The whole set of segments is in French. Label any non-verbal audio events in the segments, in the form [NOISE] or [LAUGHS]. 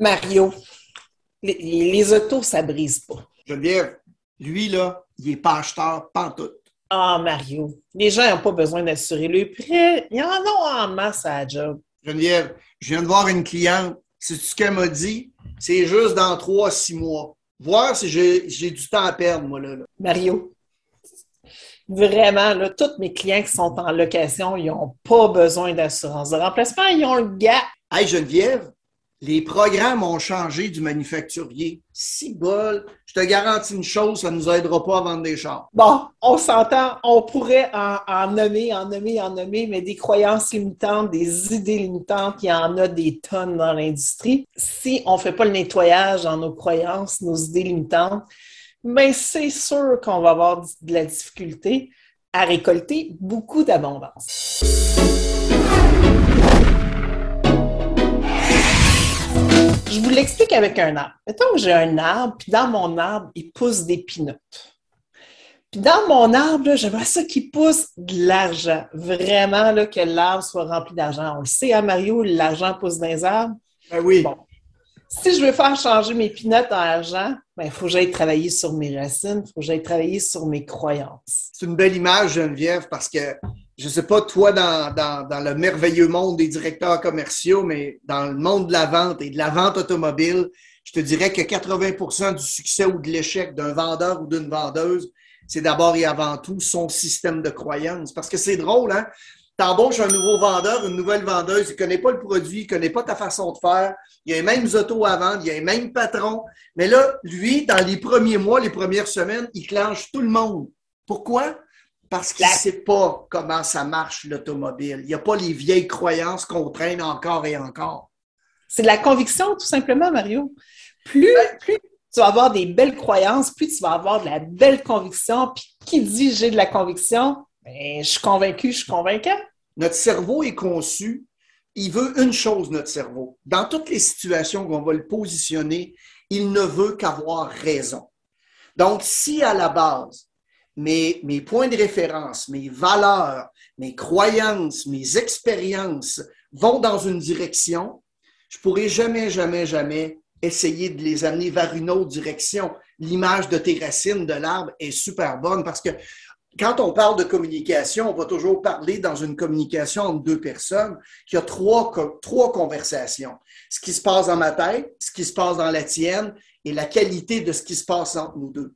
Mario, les, les autos, ça brise pas. Geneviève, lui, là, il est pas acheteur pantoute. Ah, Mario, les gens n'ont pas besoin d'assurer le prêt. Ils en ont en masse à la job. Geneviève, je viens de voir une cliente. C'est ce qu'elle m'a dit? C'est juste dans trois, six mois. Voir si j'ai j'ai du temps à perdre, moi, là. là. Mario, vraiment, là, tous mes clients qui sont en location, ils n'ont pas besoin d'assurance de remplacement. Ils ont le gap. Hey, Geneviève, les programmes ont changé du manufacturier. Si bol, je te garantis une chose, ça ne nous aidera pas à vendre des chars. Bon, on s'entend, on pourrait en, nommer, en nommer, en nommer, mais des croyances limitantes, des idées limitantes, il y en a des tonnes dans l'industrie. Si on ne fait pas le nettoyage dans nos croyances, nos idées limitantes, ben c'est sûr qu'on va avoir de la difficulté à récolter beaucoup d'abondance. Je vous l'explique avec un arbre. Mettons que j'ai un arbre, puis dans mon arbre, il pousse des pinottes. Puis dans mon arbre, j'aimerais ça qu'il pousse de l'argent. Vraiment, là, que l'arbre soit rempli d'argent. On le sait, hein, Mario, l'argent pousse dans les arbres. Ben oui. Bon. Si je veux faire changer mes pinottes en argent, ben, il faut que j'aille travailler sur mes racines, il faut que j'aille travailler sur mes croyances. C'est une belle image, Geneviève, parce que je ne sais pas, toi, dans, le merveilleux monde des directeurs commerciaux, mais dans le monde de la vente et de la vente automobile, je te dirais que 80% du succès ou de l'échec d'un vendeur ou d'une vendeuse, c'est d'abord et avant tout son système de croyances. Parce que c'est drôle, hein? T'embauches un nouveau vendeur, une nouvelle vendeuse, il ne connaît pas le produit, il ne connaît pas ta façon de faire, il a les mêmes autos à vendre, il a les mêmes patrons. Mais là, lui, dans les premiers mois, les premières semaines, il clenche tout le monde. Pourquoi? Parce qu'il ne sait pas comment ça marche l'automobile. Il n'y a pas les vieilles croyances qu'on traîne encore et encore. C'est de la conviction, tout simplement, Mario. Plus, plus tu vas avoir des belles croyances, plus tu vas avoir de la belle conviction. Puis qui dit j'ai de la conviction? Ben, je suis convaincu, je suis convaincant. Notre cerveau est conçu, il veut une chose, notre cerveau. Dans toutes les situations qu'on va le positionner, il ne veut qu'avoir raison. Donc, si à la base, mes, points de référence, mes valeurs, mes croyances, mes expériences vont dans une direction, je pourrai jamais, jamais, jamais essayer de les amener vers une autre direction. L'image de tes racines de l'arbre est super bonne parce que quand on parle de communication, on va toujours parler dans une communication entre deux personnes qui a trois, trois conversations. Ce qui se passe dans ma tête, ce qui se passe dans la tienne et la qualité de ce qui se passe entre nous deux.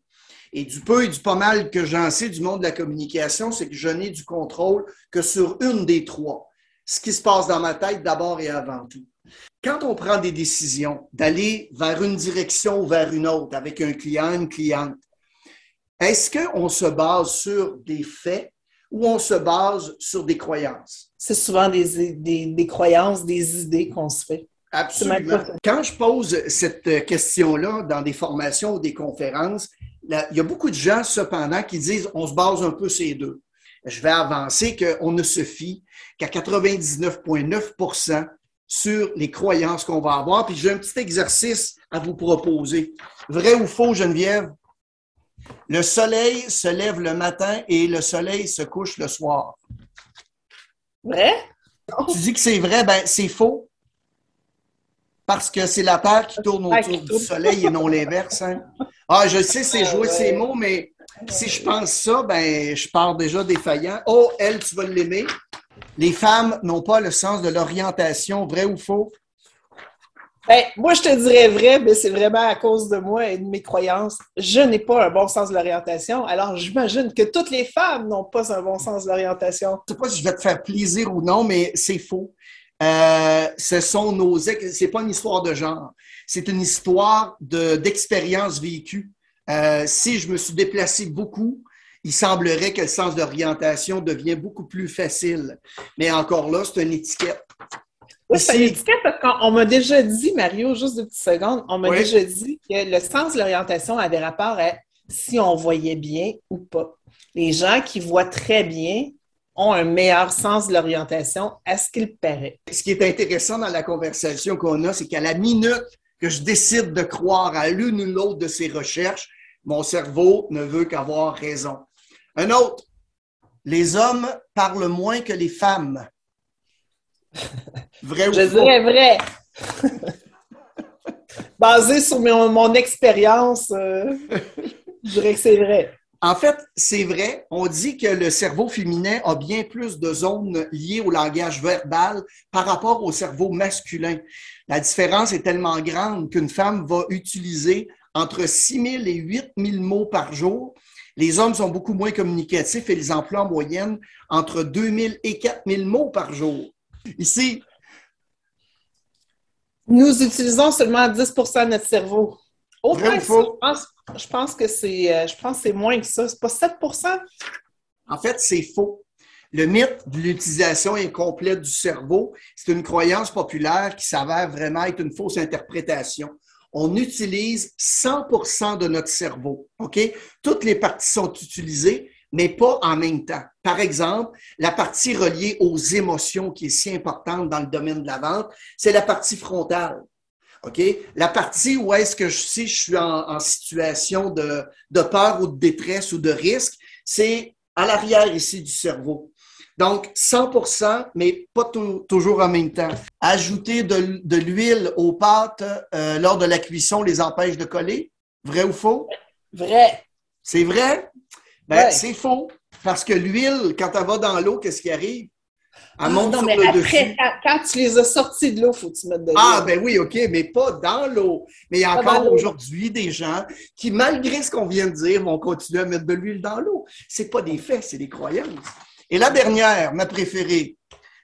Et du peu et du pas mal que j'en sais du monde de la communication, c'est que je n'ai du contrôle que sur une des trois. Ce qui se passe dans ma tête d'abord et avant tout. Quand on prend des décisions d'aller vers une direction ou vers une autre avec un client, une cliente, est-ce qu'on se base sur des faits ou on se base sur des croyances? C'est souvent des, des, des, croyances, des idées qu'on se fait. Absolument. Quand je pose cette question-là dans des formations ou des conférences, il y a beaucoup de gens, cependant, qui disent on se base un peu ces deux. Je vais avancer qu'on ne se fie qu'à 99,9% sur les croyances qu'on va avoir. Puis j'ai un petit exercice à vous proposer. Vrai ou faux, Geneviève? Le soleil se lève le matin et le soleil se couche le soir. Vrai? Tu dis que c'est vrai, ben c'est faux. Parce que c'est la Terre qui tourne autour du soleil et non l'inverse. Hein? [LAUGHS] Ah, je sais, c'est jouer ces mots, mais si je pense ça, ben je pars déjà défaillant. Oh, elle, tu vas l'aimer. Les femmes n'ont pas le sens de l'orientation, vrai ou faux? Ben, moi, je te dirais vrai, mais c'est vraiment à cause de moi et de mes croyances. Je n'ai pas un bon sens de l'orientation. Alors, j'imagine que toutes les femmes n'ont pas un bon sens de l'orientation. Je ne sais pas si je vais te faire plaisir ou non, mais c'est faux. Euh, ce sont nos. C'est pas une histoire de genre. C'est une histoire d'expérience vécue. Euh, si je me suis déplacé beaucoup, il semblerait que le sens d'orientation devient beaucoup plus facile. Mais encore là, c'est une étiquette. Oui, c'est une étiquette parce qu'on m'a déjà dit, Mario, juste deux petites secondes, on m'a Oui. déjà dit que le sens de l'orientation avait rapport à si on voyait bien ou pas. Les gens qui voient très bien ont un meilleur sens de l'orientation à ce qu'il paraît. Ce qui est intéressant dans la conversation qu'on a, c'est qu'à la minute que je décide de croire à l'une ou l'autre de ces recherches, mon cerveau ne veut qu'avoir raison. Un autre, les hommes parlent moins que les femmes. [LAUGHS] Vrai ou Je faux? dirais vrai. [LAUGHS] Basé sur mon, expérience, euh, je dirais que c'est vrai. En fait, c'est vrai. On dit que le cerveau féminin a bien plus de zones liées au langage verbal par rapport au cerveau masculin. La différence est tellement grande qu'une femme va utiliser entre 6 000 et 8 000 mots par jour. Les hommes sont beaucoup moins communicatifs et ils emploient en moyenne entre 2 000 et 4 000 mots par jour. Ici, nous utilisons seulement 10% de notre cerveau. Je, pense, que c'est, euh, je pense c'est moins que ça. C'est pas 7% En fait, c'est faux. Le mythe de l'utilisation incomplète du cerveau, c'est une croyance populaire qui s'avère vraiment être une fausse interprétation. On utilise 100% de notre cerveau. OK? Toutes les parties sont utilisées, mais pas en même temps. Par exemple, la partie reliée aux émotions qui est si importante dans le domaine de la vente, c'est la partie frontale. OK? La partie où est-ce que je, si je suis en, situation de, de, peur ou de détresse ou de risque, c'est à l'arrière ici du cerveau. Donc, 100% mais pas toujours en même temps. Ajouter de, de l'huile aux pâtes euh, lors de la cuisson les empêche de coller? Vrai ou faux? Vrai. C'est vrai? Ben, c'est faux. Parce que l'huile, quand elle va dans l'eau, qu'est-ce qui arrive? Elle monte non, mais après, Quand, tu les as sortis de l'eau, il faut que tu mettes de l'eau. Ah, ben oui, OK, mais pas dans l'eau. Mais il y a encore aujourd'hui des gens qui, malgré ce qu'on vient de dire, vont continuer à mettre de l'huile dans l'eau. C'est pas des faits, c'est des croyances. Et la dernière, ma préférée,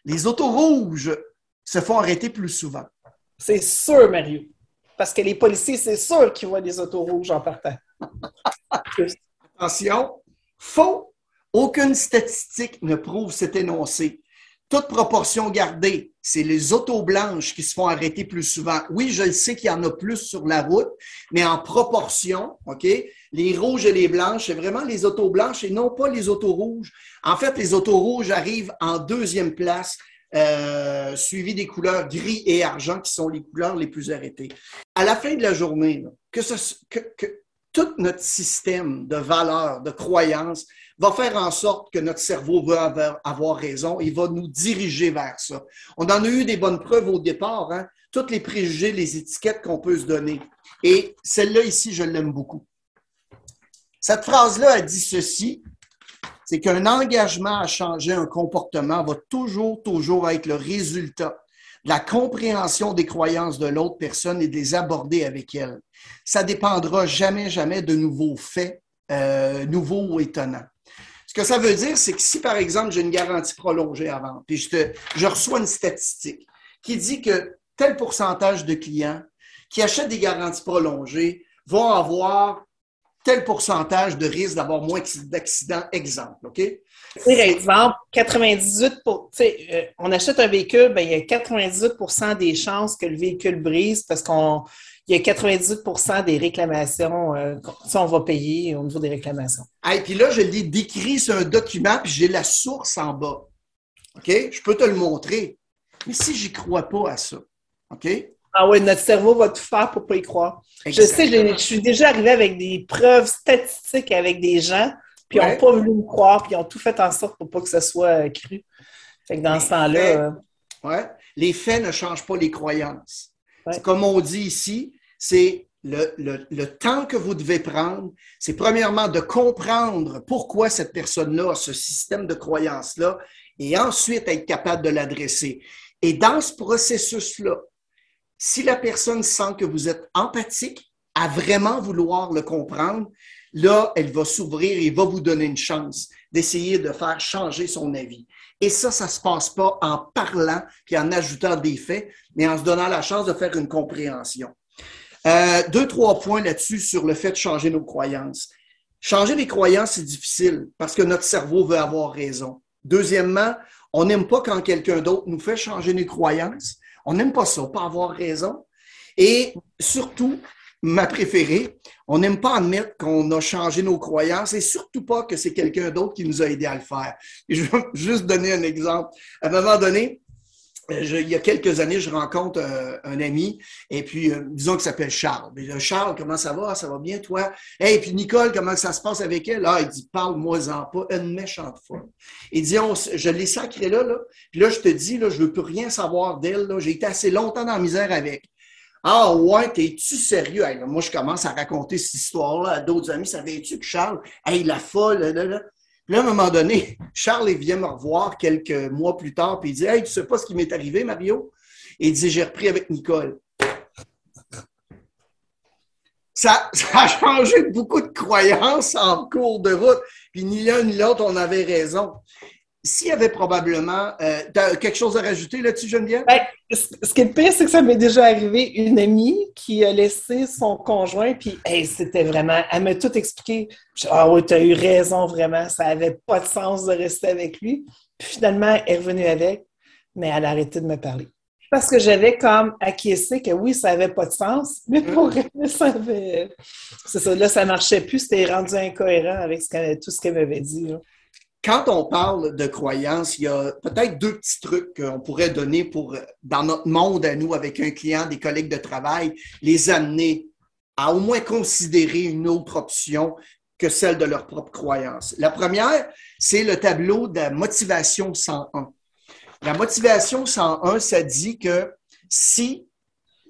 les autos rouges se font arrêter plus souvent. C'est sûr, Mario. Parce que les policiers, c'est sûr qu'ils voient des autos rouges en partant. [LAUGHS] Attention, faux. Aucune statistique ne prouve cet énoncé toute proportion gardée, c'est les autos blanches qui se font arrêter plus souvent. Oui, je le sais qu'il y en a plus sur la route, mais en proportion, OK? Les rouges et les blanches, c'est vraiment les autos blanches et non pas les autos rouges. En fait, les autos rouges arrivent en deuxième place, euh, suivi des couleurs gris et argent qui sont les couleurs les plus arrêtées. À la fin de la journée, que, ce, que tout notre système de valeurs, de croyances, va faire en sorte que notre cerveau veut avoir, raison. Il va nous diriger vers ça. On en a eu des bonnes preuves au départ, hein? toutes les préjugés, les étiquettes qu'on peut se donner. Et celle-là ici, je l'aime beaucoup. Cette phrase-là a dit ceci, c'est qu'un engagement à changer un comportement va toujours, toujours être le résultat la compréhension des croyances de l'autre personne et de les aborder avec elle. Ça dépendra jamais, jamais de nouveaux faits, euh, nouveaux ou étonnants. Ce que ça veut dire, c'est que si, par exemple, j'ai une garantie prolongée avant, puis je, je reçois une statistique qui dit que tel pourcentage de clients qui achètent des garanties prolongées vont avoir tel pourcentage de risque d'avoir moins d'accidents, exemple, OK? Par exemple, 98 pour, euh, on achète un véhicule, ben, il y a 98% des chances que le véhicule brise parce qu'on il y a 98% des réclamations, euh, ça, on va payer au niveau des réclamations. Et puis là, je l'ai décrit sur un document, puis j'ai la source en bas. OK? Je peux te le montrer. Mais si j'y crois pas à ça, OK? Ah oui, notre cerveau va tout faire pour pas y croire. Je sais, je, suis déjà arrivée avec des preuves statistiques avec des gens, puis ils n'ont pas voulu me croire, puis ils ont tout fait en sorte pour pas que ce soit euh, cru. Fait que dans ce temps-là. Euh, les faits ne changent pas les croyances. Comme on dit ici, c'est le, temps que vous devez prendre, c'est premièrement de comprendre pourquoi cette personne-là a ce système de croyance-là et ensuite être capable de l'adresser. Et dans ce processus-là, si la personne sent que vous êtes empathique, à vraiment vouloir le comprendre, là, elle va s'ouvrir et va vous donner une chance d'essayer de faire changer son avis. Et ça, ça se passe pas en parlant puis en ajoutant des faits, mais en se donnant la chance de faire une compréhension. Euh, deux, trois points là-dessus sur le fait de changer nos croyances. Changer les croyances, c'est difficile parce que notre cerveau veut avoir raison. Deuxièmement, on n'aime pas quand quelqu'un d'autre nous fait changer nos croyances. On n'aime pas ça, pas avoir raison. Et surtout, ma préférée, on n'aime pas admettre qu'on a changé nos croyances et surtout pas que c'est quelqu'un d'autre qui nous a aidé à le faire. je vais [LAUGHS] juste donner un exemple. À un moment donné, euh, il y a quelques années, je rencontre euh, un ami, et puis euh, disons qu'il s'appelle Charles. Charles, comment ça va? Ça va bien, toi? Et puis Nicole, comment ça se passe avec elle? Ah, il dit, parle-moi-en pas, une méchante fois. Il dit, je l'ai sacré là, là, puis là, je te dis, là, je veux plus rien savoir d'elle, là. J'ai été assez longtemps dans la misère avec. Ah ouais, t'es-tu sérieux? moi, je commence à raconter cette histoire-là à d'autres amis. Savais-tu que Charles, hey, la folle, là, là. Puis là, à un moment donné, Charles vient me revoir quelques mois plus tard, puis il dit Hey, tu sais pas ce qui m'est arrivé, Mario? Et il dit J'ai repris avec Nicole. Ça, ça, a changé beaucoup de croyances en cours de route. Puis ni l'un ni l'autre, on avait raison. S'il y avait probablement. Euh, quelque chose à rajouter là-dessus, Geneviève? Ben, ce qui est pire, c'est que ça m'est déjà arrivé une amie qui a laissé son conjoint, puis c'était vraiment. Elle m'a tout expliqué. Ah oui, tu as eu raison, vraiment. Ça n'avait pas de sens de rester avec lui. Puis finalement, elle est revenue avec, mais elle a arrêté de me parler. Parce que j'avais comme acquiescé que oui, ça n'avait pas de sens, [LAUGHS] mais pour elle, ça avait. C'est ça, là, ça ne marchait plus, c'était rendu incohérent avec tout ce qu'elle m'avait dit. Quand on parle de croyance, il y a peut-être deux petits trucs qu'on pourrait donner pour, dans notre monde à nous, avec un client, des collègues de travail, les amener à au moins considérer une autre option que celle de leur propre croyance. La première, c'est le tableau de la motivation 101. La motivation 101, ça dit que si,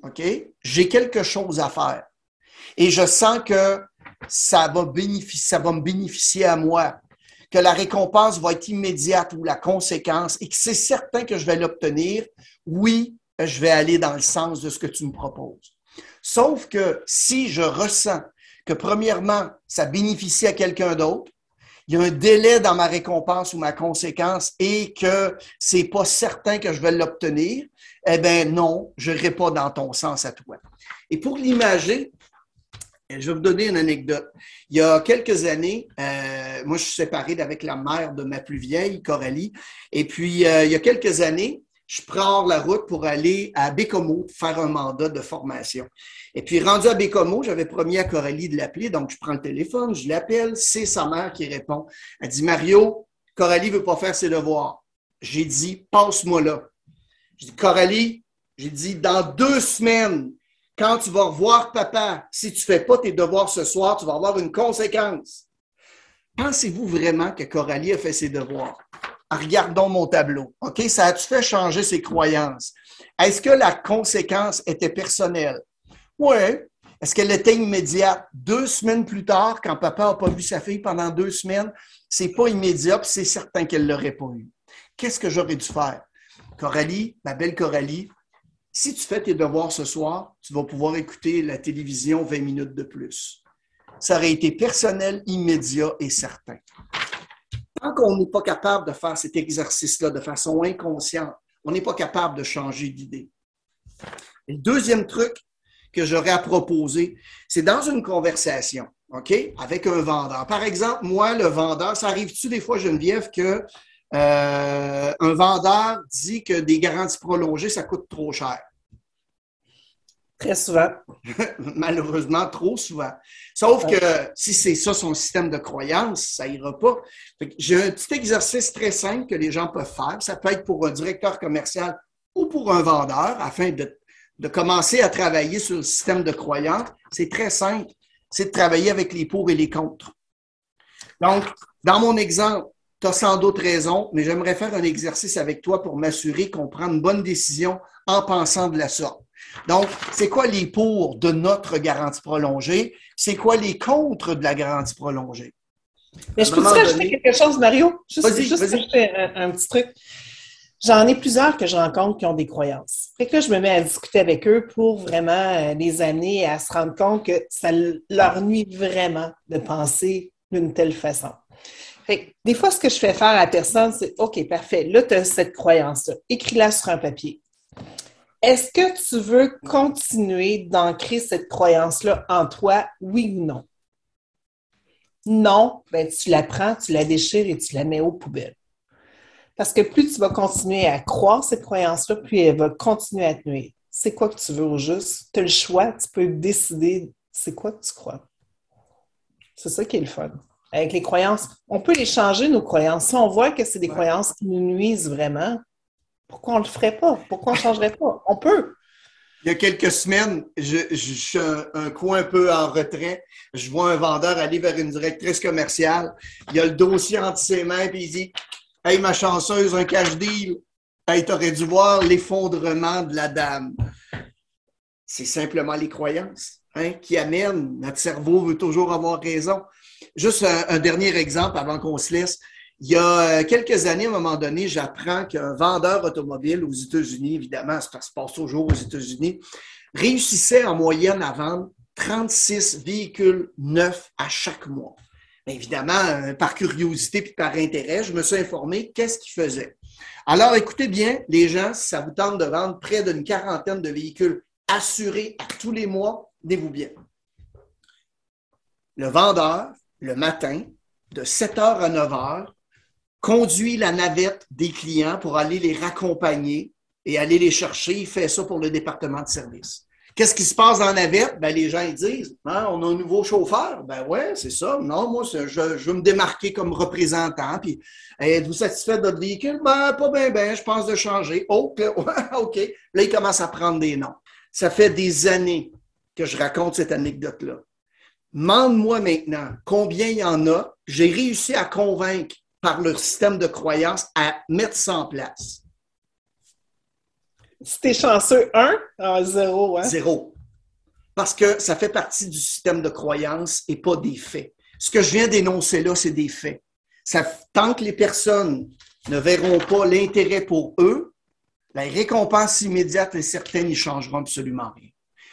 OK, j'ai quelque chose à faire et je sens que ça va, bénéficier, ça va me bénéficier à moi, que la récompense va être immédiate ou la conséquence et que c'est certain que je vais l'obtenir, oui, je vais aller dans le sens de ce que tu me proposes. Sauf que si je ressens que premièrement, ça bénéficie à quelqu'un d'autre, il y a un délai dans ma récompense ou ma conséquence et que c'est pas certain que je vais l'obtenir, eh bien non, je n'irai pas dans ton sens à toi. Et pour l'imager, je vais vous donner une anecdote. Il y a quelques années, euh, moi, je suis séparé avec la mère de ma plus vieille, Coralie. Et puis, euh, il y a quelques années, je prends la route pour aller à Bécomo faire un mandat de formation. Et puis, rendu à Bécomo, j'avais promis à Coralie de l'appeler. Donc, je prends le téléphone, je l'appelle. C'est sa mère qui répond. Elle dit, Mario, Coralie veut pas faire ses devoirs. J'ai dit, passe-moi là. Je dis, Coralie, j'ai dit, dans deux semaines, quand tu vas revoir papa, si tu ne fais pas tes devoirs ce soir, tu vas avoir une conséquence. Pensez-vous vraiment que Coralie a fait ses devoirs? Regardons mon tableau. OK? Ça a-tu fait changer ses croyances? Est-ce que la conséquence était personnelle? Oui. Est-ce qu'elle était immédiate? Deux semaines plus tard, quand papa n'a pas vu sa fille pendant deux semaines, c'est pas immédiat, c'est certain qu'elle ne l'aurait pas eu. Qu'est-ce que j'aurais dû faire? Coralie, ma belle Coralie, si tu fais tes devoirs ce soir, tu vas pouvoir écouter la télévision 20 minutes de plus. Ça aurait été personnel, immédiat et certain. Tant qu'on n'est pas capable de faire cet exercice-là de façon inconsciente, on n'est pas capable de changer d'idée. Le deuxième truc que j'aurais à proposer, c'est dans une conversation, OK, avec un vendeur. Par exemple, moi, le vendeur, ça arrive-tu des fois, Geneviève, que euh, un vendeur dit que des garanties prolongées, ça coûte trop cher. Très souvent. [LAUGHS] Malheureusement, trop souvent. Sauf que si c'est ça son système de croyance, ça ira pas. J'ai un petit exercice très simple que les gens peuvent faire. Ça peut être pour un directeur commercial ou pour un vendeur afin de, de commencer à travailler sur le système de croyance. C'est très simple. C'est de travailler avec les pour et les contre. Donc, dans mon exemple, tu as sans doute raison, mais j'aimerais faire un exercice avec toi pour m'assurer qu'on prend une bonne décision en pensant de la sorte. Donc, c'est quoi les pour de notre garantie prolongée? C'est quoi les contre de la garantie prolongée? Mais je peux te rajouter quelque chose, Mario? Juste, juste un, un, petit truc. J'en ai plusieurs que je rencontre qui ont des croyances. Fait que là, je me mets à discuter avec eux pour vraiment euh, les amener à se rendre compte que ça leur nuit vraiment de penser d'une telle façon des fois, ce que je fais faire à la personne, c'est OK, parfait, là, tu as cette croyance-là. Écris-la sur un papier. Est-ce que tu veux continuer d'ancrer cette croyance-là en toi, oui ou non? Non, ben, tu la prends, tu la déchires et tu la mets aux poubelles. Parce que plus tu vas continuer à croire cette croyance-là, plus elle va continuer à te nuire. C'est quoi que tu veux au juste? Tu as le choix, tu peux décider c'est quoi que tu crois. C'est ça qui est le fun avec les croyances. On peut les changer, nos croyances. Si on voit que c'est des croyances qui nous nuisent vraiment, pourquoi on ne le ferait pas? Pourquoi on ne changerait pas? On peut. Il y a quelques semaines, je, suis un, un, coin un peu en retrait. Je vois un vendeur aller vers une directrice commerciale. Il a le dossier entre ses mains, puis il dit Hey, ma chanceuse, un cash deal. Hey, t'aurais dû voir l'effondrement de la dame. C'est simplement les croyances hein, qui amènent. Notre cerveau veut toujours avoir raison. Juste un, dernier exemple avant qu'on se laisse. Il y a euh, quelques années, à un moment donné, j'apprends qu'un vendeur automobile aux États-Unis, évidemment, ça se passe toujours aux États-Unis, réussissait en moyenne à vendre 36 véhicules neufs à chaque mois. évidemment, euh, par curiosité puis par intérêt, je me suis informé qu'est-ce qu'il faisait. Alors, écoutez bien, les gens, si ça vous tente de vendre près d'une quarantaine de véhicules assurés à tous les mois, tenez-vous bien. Le vendeur, le matin, de 7 h à 9 h, conduit la navette des clients pour aller les raccompagner et aller les chercher. Il fait ça pour le département de service. Qu'est-ce qui se passe dans la navette? Ben, les gens ils disent hein, on a un nouveau chauffeur. Ben ouais, c'est ça. Non, moi, je, je, veux me démarquer comme représentant. Puis êtes-vous satisfait de votre véhicule? Ben, pas bien, ben, je pense de changer. Oh, [LAUGHS] OK. Là, il commence à prendre des noms. Ça fait des années que je raconte cette anecdote-là. Mande-moi maintenant combien il y en a. J'ai réussi à convaincre par leur système de croyance à mettre ça en place. Si t'es chanceux, un, ah, zéro, hein? Zéro. Parce que ça fait partie du système de croyance et pas des faits. Ce que je viens d'énoncer là, c'est des faits. Ça, tant que les personnes ne verront pas l'intérêt pour eux, la récompense immédiate est certaine, ils changeront absolument rien.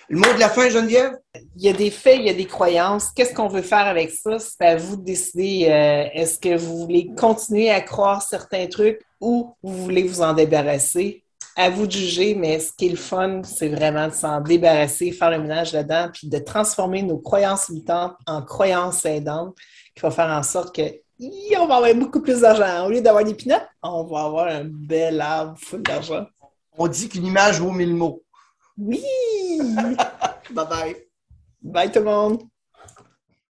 Le mot de la fin, Geneviève? Il y a des faits, il y a des croyances. Qu'est-ce qu'on veut faire avec ça? C'est à vous de décider. Euh, est-ce que vous voulez continuer à croire certains trucs ou vous voulez vous en débarrasser? à vous de juger, mais ce qui est le fun, c'est vraiment de s'en débarrasser, faire le ménage là-dedans, puis de transformer nos croyances limitantes en croyances aidantes, qui va faire en sorte que on va avoir beaucoup plus d'argent. Au lieu d'avoir des pinottes, on va avoir un bel arbre full d'argent. On dit qu'une image vaut mille mots. Oui! [LAUGHS] bye bye. Bye tout le monde.